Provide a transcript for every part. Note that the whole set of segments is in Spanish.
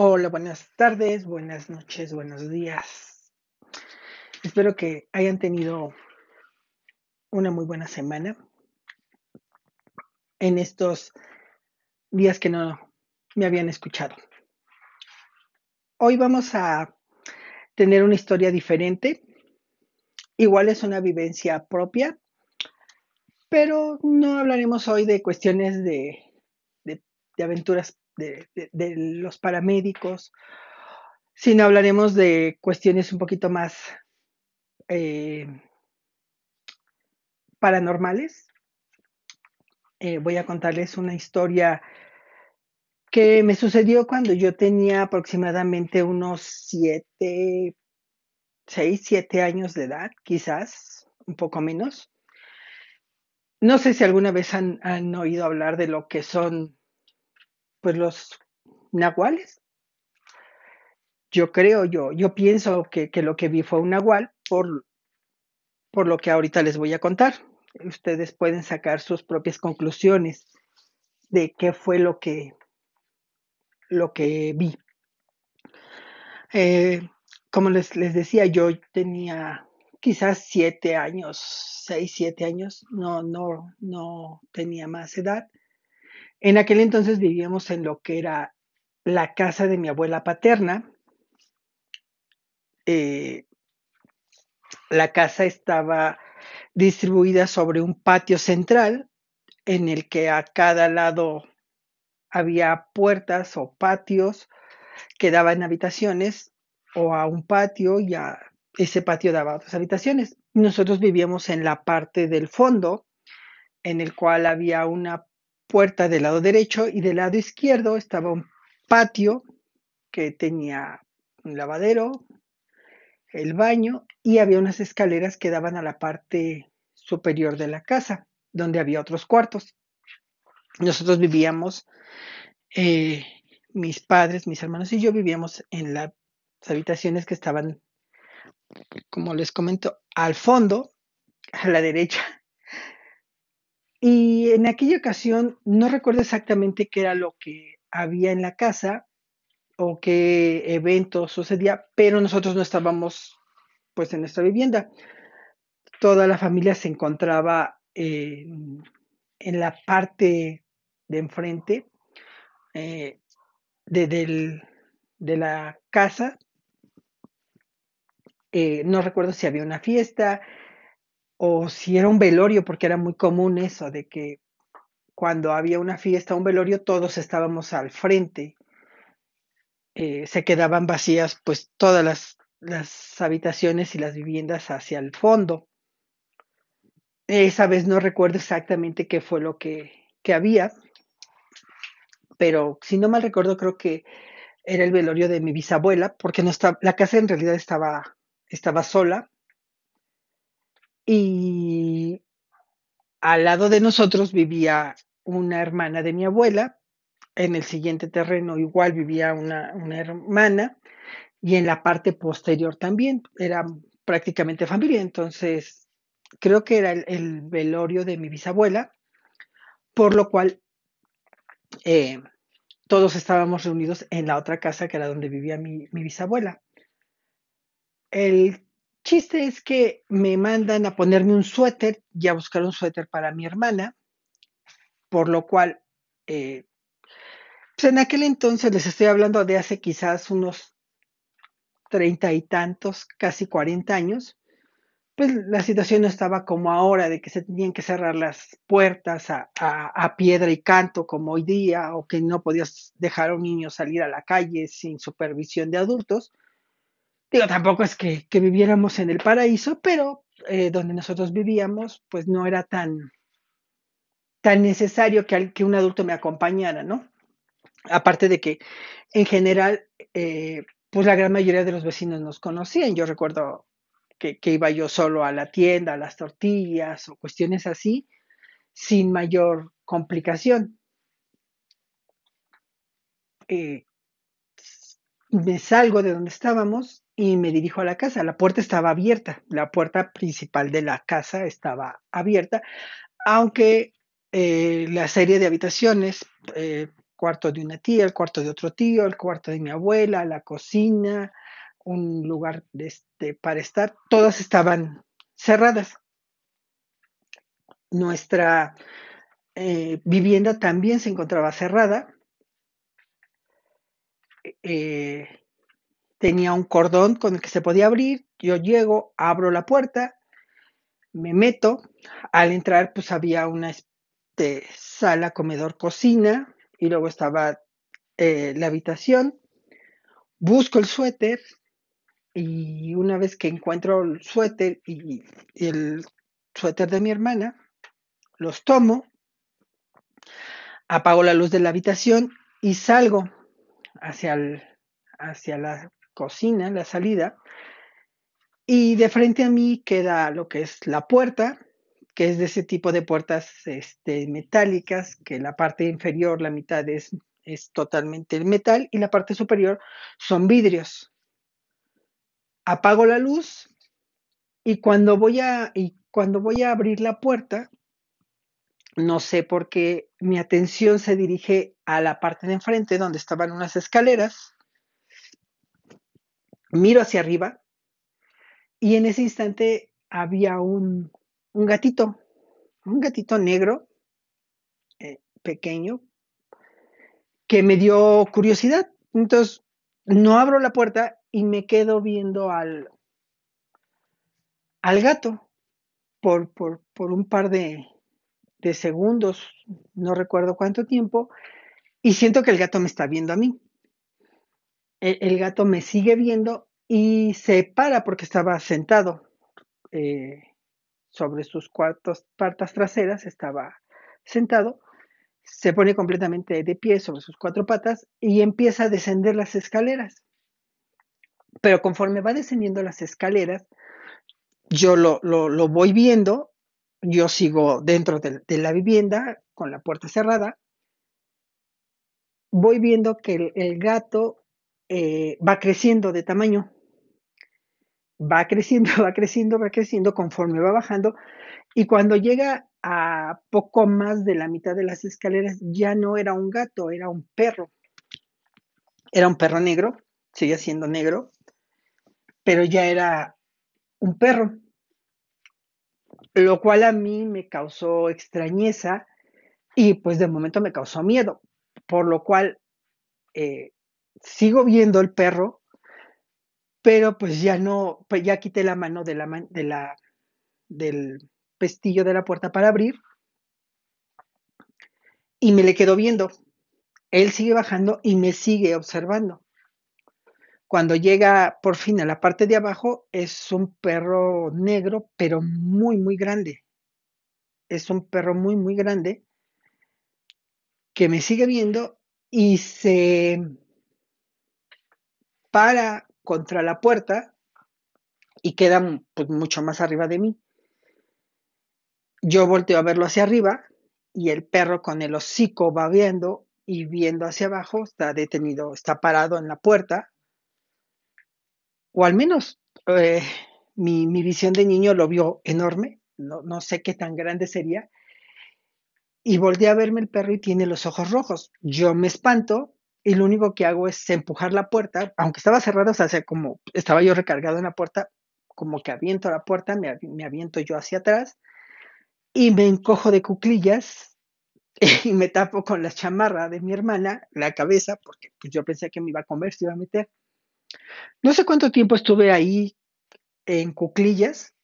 Hola, buenas tardes, buenas noches, buenos días. Espero que hayan tenido una muy buena semana en estos días que no me habían escuchado. Hoy vamos a tener una historia diferente. Igual es una vivencia propia, pero no hablaremos hoy de cuestiones de, de, de aventuras de, los paramédicos, sino hablaremos de cuestiones un poquito más eh, paranormales. Eh, voy a contarles una historia que me sucedió cuando yo tenía aproximadamente unos siete, seis, siete años de edad, quizás un poco menos. No sé si alguna vez han, han oído hablar de lo que son pues los nahuales. Yo creo, yo, yo pienso que, que lo que vi fue un nahual por, por lo que ahorita les voy a contar. Ustedes pueden sacar sus propias conclusiones de qué fue lo que, lo que vi. Eh, como les, les, decía, yo tenía quizás siete años, seis, siete años, no, no, no tenía más edad. En aquel entonces vivíamos en lo que era la casa de mi abuela paterna. Eh, la casa estaba distribuida sobre un patio central en el que a cada lado había puertas o patios que daban habitaciones o a un patio y a ese patio daba otras habitaciones. Nosotros vivíamos en la parte del fondo en el cual había una puerta del lado derecho y del lado izquierdo estaba un patio que tenía un lavadero, el baño y había unas escaleras que daban a la parte superior de la casa, donde había otros cuartos. Nosotros vivíamos, eh, mis padres, mis hermanos y yo vivíamos en las habitaciones que estaban, como les comento, al fondo, a la derecha y en aquella ocasión no recuerdo exactamente qué era lo que había en la casa o qué evento sucedía, pero nosotros no estábamos pues en nuestra vivienda. Toda la familia se encontraba en la parte de enfrente eh, de, de, la casa. Eh, no recuerdo si había una fiesta, o si era un velorio, porque era muy común eso de que cuando había una fiesta, un velorio, todos estábamos al frente. Eh, se quedaban vacías pues todas las, habitaciones y las viviendas hacia el fondo. Esa vez no recuerdo exactamente qué fue lo que, que había, pero si no mal recuerdo creo que era el velorio de mi bisabuela, porque no estaba, la casa en realidad estaba, estaba sola, y al lado de nosotros vivía una hermana de mi abuela, en el siguiente terreno igual vivía una, una hermana y en la parte posterior también era prácticamente familia, entonces creo que era el, el velorio de mi bisabuela, por lo cual eh, todos estábamos reunidos en la otra casa que era donde vivía mi, mi bisabuela. El chiste es que me mandan a ponerme un suéter y a buscar un suéter para mi hermana, por lo cual, eh, pues en aquel entonces les estoy hablando de hace quizás unos treinta y tantos, casi cuarenta años, pues la situación no estaba como ahora, de que se tenían que cerrar las puertas a, piedra y canto como hoy día, o que no podías dejar a un niño salir a la calle sin supervisión de adultos. Digo, tampoco es que, viviéramos en el paraíso, pero eh, donde nosotros vivíamos, pues no era tan, tan necesario que, un adulto me acompañara, ¿no? Aparte de que en general, eh, pues la gran mayoría de los vecinos nos conocían. Yo recuerdo que, que, iba yo solo a la tienda, a las tortillas o cuestiones así, sin mayor complicación. Eh, me salgo de donde estábamos y me dirijo a la casa. La puerta estaba abierta, la puerta principal de la casa estaba abierta, aunque eh, la serie de habitaciones, eh, cuarto de una tía, el cuarto de otro tío, el cuarto de mi abuela, la cocina, un lugar este, para estar, todas estaban cerradas. Nuestra eh, vivienda también se encontraba cerrada. Eh, tenía un cordón con el que se podía abrir. Yo llego, abro la puerta, me meto. Al entrar, pues había una este, sala, comedor, cocina y luego estaba eh, la habitación. Busco el suéter y una vez que encuentro el suéter y el suéter de mi hermana, los tomo apago la luz de la habitación y salgo hacia, hacia la cocina, la salida, y de frente a mí queda lo que es la puerta, que es de ese tipo de puertas este, metálicas, que la parte inferior, la mitad es, es totalmente metal y la parte superior son vidrios. Apago la luz y cuando voy a, y cuando voy a abrir la puerta, no sé por qué mi atención se dirige a la parte de enfrente donde estaban unas escaleras. Miro hacia arriba y en ese instante había un, gatito, un gatito negro, eh, pequeño, que me dio curiosidad. Entonces, no abro la puerta y me quedo viendo al, al gato por, por un par de, de segundos, no recuerdo cuánto tiempo, y siento que el gato me está viendo a mí. El, gato me sigue viendo y se para porque estaba sentado eh, sobre sus cuartos, patas traseras, estaba sentado, se pone completamente de pie sobre sus cuatro patas y empieza a descender las escaleras. Pero conforme va descendiendo las escaleras, yo lo, lo voy viendo yo sigo dentro de, la vivienda con la puerta cerrada. Voy viendo que el, gato eh, va creciendo de tamaño. Va creciendo, va creciendo, va creciendo conforme va bajando. Y cuando llega a poco más de la mitad de las escaleras, ya no era un gato, era un perro. Era un perro negro, sigue siendo negro, pero ya era un perro lo cual a mí me causó extrañeza y pues de momento me causó miedo, por lo cual eh, sigo viendo el perro, pero pues ya no, pues ya quité la mano de la, de la, del pestillo de la puerta para abrir y me le quedo viendo. Él sigue bajando y me sigue observando. Cuando llega por fin a la parte de abajo, es un perro negro, pero muy, muy grande. Es un perro muy, muy grande que me sigue viendo y se para contra la puerta y queda pues, mucho más arriba de mí. Yo volteo a verlo hacia arriba y el perro con el hocico va viendo y viendo hacia abajo, está detenido, está parado en la puerta o al menos eh, mi, visión de niño lo vio enorme, no, sé qué tan grande sería, y volteé a verme el perro y tiene los ojos rojos. Yo me espanto y lo único que hago es empujar la puerta, aunque estaba cerrada, o sea, como estaba yo recargado en la puerta, como que aviento la puerta, me, me aviento yo hacia atrás y me encojo de cuclillas y me tapo con la chamarra de mi hermana la cabeza, porque pues, yo pensé que me iba a comer, se iba a meter. No sé cuánto tiempo estuve ahí en cuclillas,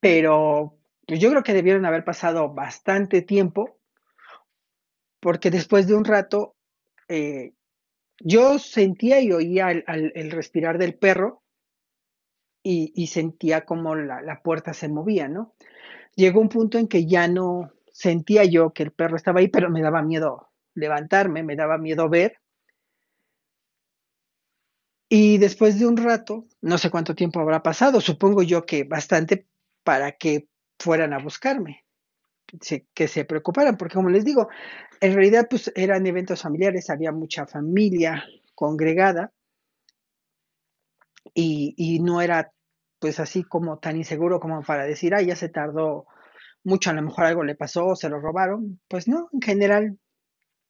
pero pues, yo creo que debieron haber pasado bastante tiempo, porque después de un rato eh, yo sentía y oía el, respirar del perro y, sentía como la, la, puerta se movía, ¿no? Llegó un punto en que ya no sentía yo que el perro estaba ahí, pero me daba miedo levantarme, me daba miedo ver y después de un rato, no sé cuánto tiempo habrá pasado, supongo yo que bastante para que fueran a buscarme, que se preocuparan, porque como les digo, en realidad pues eran eventos familiares, había mucha familia congregada y, no era pues así como tan inseguro como para decir, ah, ya se tardó mucho, a lo mejor algo le pasó, se lo robaron. Pues no, en general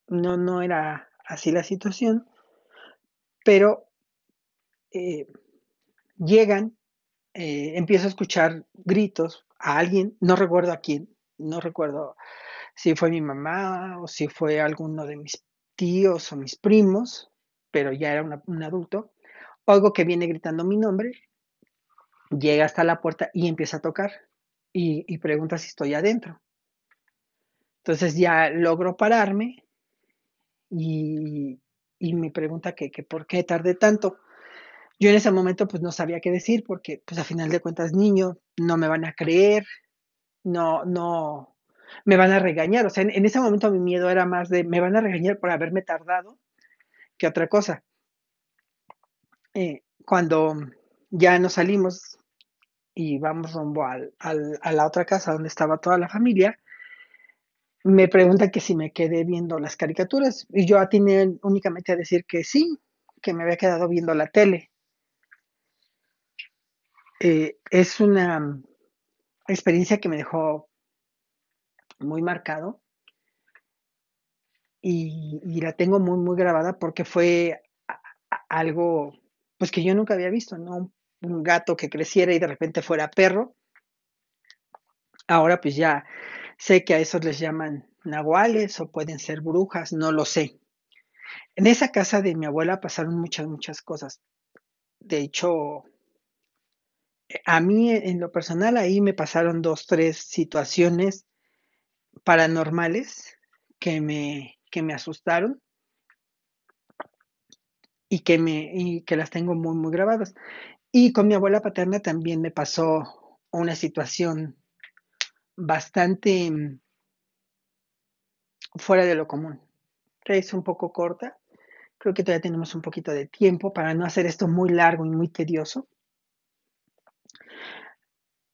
no, no era así la situación, pero eh, llegan, eh, empiezo a escuchar gritos a alguien, no recuerdo a quién, no recuerdo si fue mi mamá o si fue alguno de mis tíos o mis primos, pero ya era un adulto. Oigo que viene gritando mi nombre, llega hasta la puerta y empieza a tocar y, pregunta si estoy adentro. Entonces ya logro pararme y, y me pregunta que, que, por qué tardé tanto. Yo en ese momento pues no sabía qué decir porque pues a final de cuentas niño, no me van a creer, no, no, me van a regañar. O sea, en, ese momento mi miedo era más de me van a regañar por haberme tardado que otra cosa. Eh, cuando ya nos salimos y vamos rumbo al, al, a la otra casa donde estaba toda la familia, me preguntan que si me quedé viendo las caricaturas y yo atiné únicamente a decir que sí, que me había quedado viendo la tele. Eh, es una experiencia que me dejó muy marcado y, la tengo muy, muy grabada porque fue algo pues que yo nunca había visto, ¿no? Un gato que creciera y de repente fuera perro. Ahora pues ya sé que a esos les llaman nahuales o pueden ser brujas, no lo sé. En esa casa de mi abuela pasaron muchas, muchas cosas. De hecho, a mí en lo personal ahí me pasaron dos, tres situaciones paranormales que me, que me asustaron y que, me, y que las tengo muy, muy grabadas. Y con mi abuela paterna también me pasó una situación bastante mm, fuera de lo común. Es un poco corta. Creo que todavía tenemos un poquito de tiempo para no hacer esto muy largo y muy tedioso.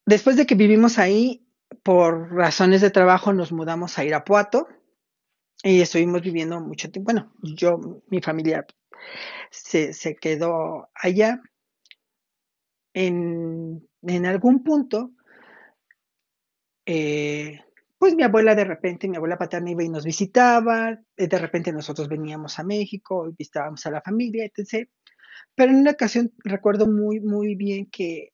Después de que vivimos ahí, por razones de trabajo nos mudamos a Irapuato y estuvimos viviendo mucho tiempo. Bueno, yo, mi familia se, quedó allá. En, en algún punto, eh, pues mi abuela de repente, mi abuela paterna iba y nos visitaba, eh, de repente nosotros veníamos a México, visitábamos a la familia, etc. Pero en una ocasión recuerdo muy, muy bien que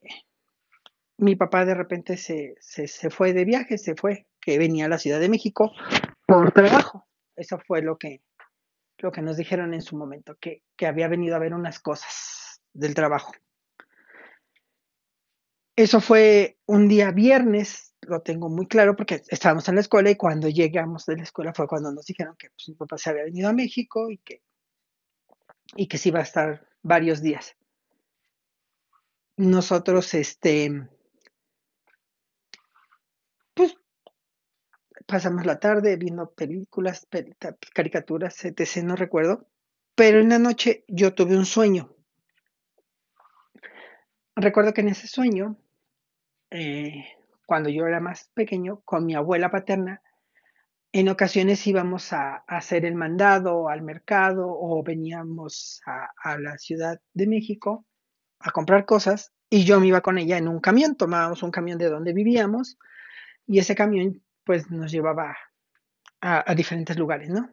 mi papá de repente se, se, fue de viaje, se fue, que venía a la Ciudad de México por trabajo. Eso fue lo que, lo que nos dijeron en su momento, que, que había venido a ver unas cosas del trabajo. Eso fue un día viernes, lo tengo muy claro porque estábamos en la escuela y cuando llegamos de la escuela fue cuando nos dijeron que pues, mi papá se había venido a México y que, y que sí iba a estar varios días. Nosotros, este, pasamos la tarde viendo películas, caricaturas, etc., no recuerdo. Pero en la noche yo tuve un sueño. Recuerdo que en ese sueño, eh, cuando yo era más pequeño, con mi abuela paterna, en ocasiones íbamos a, hacer el mandado al mercado o veníamos a, a, la Ciudad de México a comprar cosas y yo me iba con ella en un camión, tomábamos un camión de donde vivíamos y ese camión pues nos llevaba a, diferentes lugares, ¿no?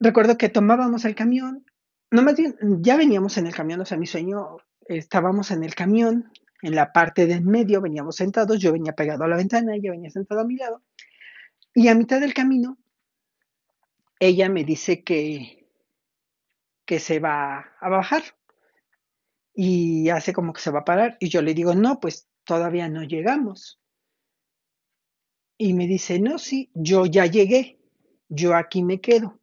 Recuerdo que tomábamos el camión, no más bien, ya veníamos en el camión, o sea, mi sueño, estábamos en el camión, en la parte del medio, veníamos sentados, yo venía pegado a la ventana, ella venía sentada a mi lado, y a mitad del camino, ella me dice que, que se va a bajar, y hace como que se va a parar, y yo le digo, no, pues todavía no llegamos. Y me dice, no, sí, yo ya llegué, yo aquí me quedo,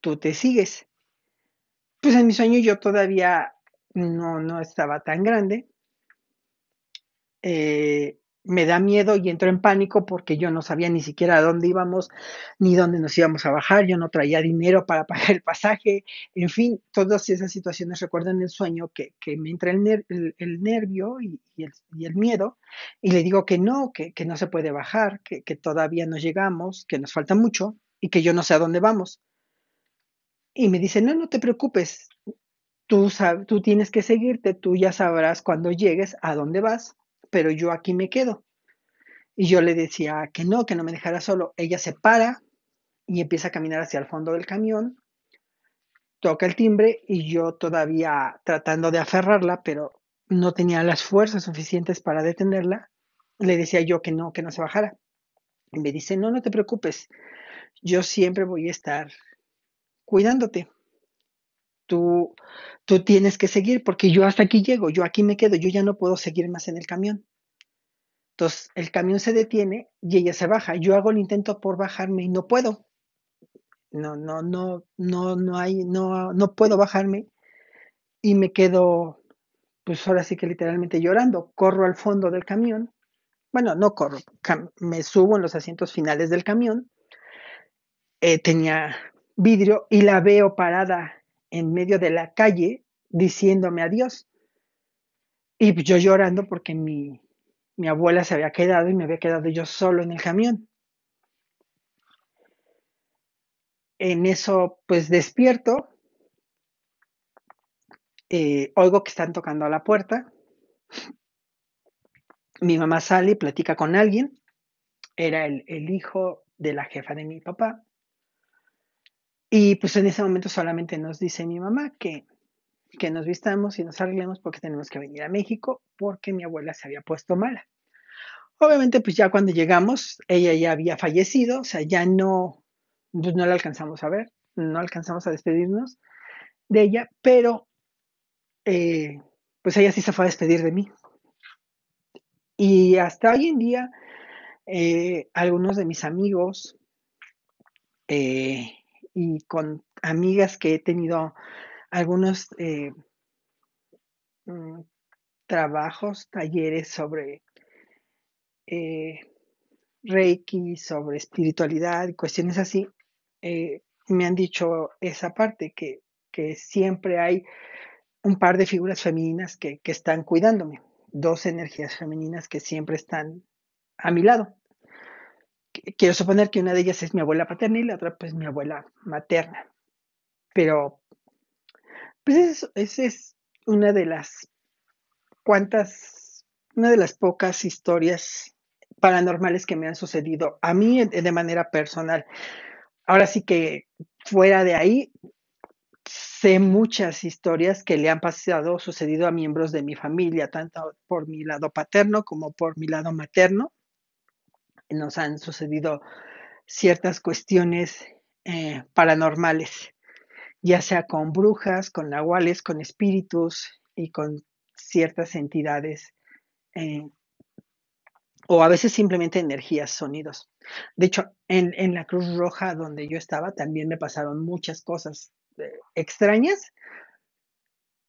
tú te sigues. Pues en mi sueño yo todavía no, no estaba tan grande. Eh, me da miedo y entro en pánico porque yo no sabía ni siquiera a dónde íbamos ni dónde nos íbamos a bajar, yo no traía dinero para pagar el pasaje, en fin, todas esas situaciones recuerdan el sueño que, me entra el, nervio y, el, miedo y le digo que no, que, no se puede bajar, que, todavía no llegamos, que nos falta mucho y que yo no sé a dónde vamos. Y me dice, no, no te preocupes, tú, tú tienes que seguirte, tú ya sabrás cuando llegues a dónde vas pero yo aquí me quedo. Y yo le decía que no, que no me dejara solo. Ella se para, y empieza a caminar hacia el fondo del camión, toca el timbre y yo todavía tratando de aferrarla, pero no tenía las fuerzas suficientes para detenerla, le decía yo que no, que no se bajara. Y me dice, no, no te preocupes, yo siempre voy a estar cuidándote. Tú, tú tienes que seguir porque yo hasta aquí llego, yo aquí me quedo, yo ya no puedo seguir más en el camión. Entonces el camión se detiene y ella se baja. Yo hago el intento por bajarme y no puedo. No, no, no, no, no hay, no, no puedo bajarme y me quedo, pues ahora sí que literalmente llorando. Corro al fondo del camión. Bueno, no corro, me subo en los asientos finales del camión. Eh, tenía vidrio y la veo parada en medio de la calle diciéndome adiós. Y yo llorando porque mi, mi abuela se había quedado y me había quedado yo solo en el camión. En eso, pues despierto, eh, oigo que están tocando a la puerta. Mi mamá sale y platica con alguien. Era el, el hijo de la jefa de mi papá. Y pues en ese momento solamente nos dice mi mamá que, que nos vistamos y nos arreglemos porque tenemos que venir a México porque mi abuela se había puesto mala. Obviamente, pues ya cuando llegamos, ella ya había fallecido, o sea, ya no, pues no la alcanzamos a ver, no alcanzamos a despedirnos de ella, pero eh, pues ella sí se fue a despedir de mí. Y hasta hoy en día, eh, algunos de mis amigos eh, y con amigas que he tenido algunos mm, trabajos, talleres sobre Reiki, sobre espiritualidad cuestiones así, eh, me han dicho esa parte, que, siempre hay un par de figuras femeninas que, están cuidándome, dos energías femeninas que siempre están a mi lado. Quiero suponer que una de ellas es mi abuela paterna y la otra pues mi abuela materna. Pero pues esa es una de las cuantas, una de las pocas historias paranormales que me han sucedido a mí de manera personal ahora sí que fuera de ahí, sé muchas historias que le han pasado, sucedido a miembros de mi familia, tanto por mi lado paterno como por mi lado materno. Nos han sucedido ciertas cuestiones eh, paranormales, ya sea con brujas, con nahuales, con espíritus y con ciertas entidades eh, o a veces simplemente energías, sonidos. De hecho, en, la Cruz Roja donde yo estaba también me pasaron muchas cosas eh, extrañas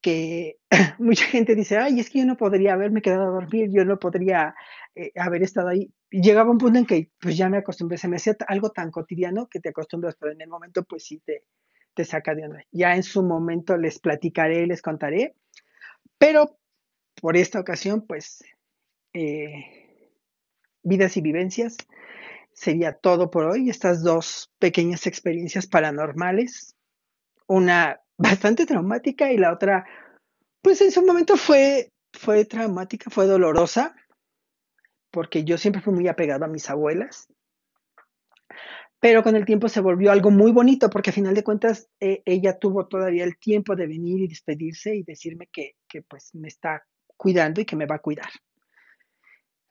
que mucha gente dice, ay, es que yo no podría haberme quedado a dormir, yo no podría eh, haber estado ahí. llegaba un punto en que pues ya me acostumbré, se me hacía algo tan cotidiano que te acostumbras, pero en el momento pues sí te, te saca de onda. Ya en su momento les platicaré, les contaré, pero por esta ocasión pues... Eh, vidas y vivencias. Sería todo por hoy. Estas dos pequeñas experiencias paranormales. Una bastante traumática y la otra, pues en su momento fue, fue traumática, fue dolorosa, porque yo siempre fui muy apegado a mis abuelas. Pero con el tiempo se volvió algo muy bonito, porque a final de cuentas e, ella tuvo todavía el tiempo de venir y despedirse y decirme que, que pues me está cuidando y que me va a cuidar.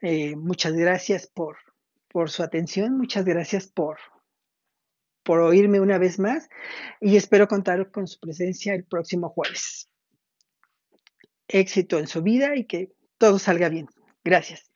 Eh, muchas gracias por, por su atención, muchas gracias por, por oírme una vez más y espero contar con su presencia el próximo jueves. Éxito en su vida y que todo salga bien. Gracias.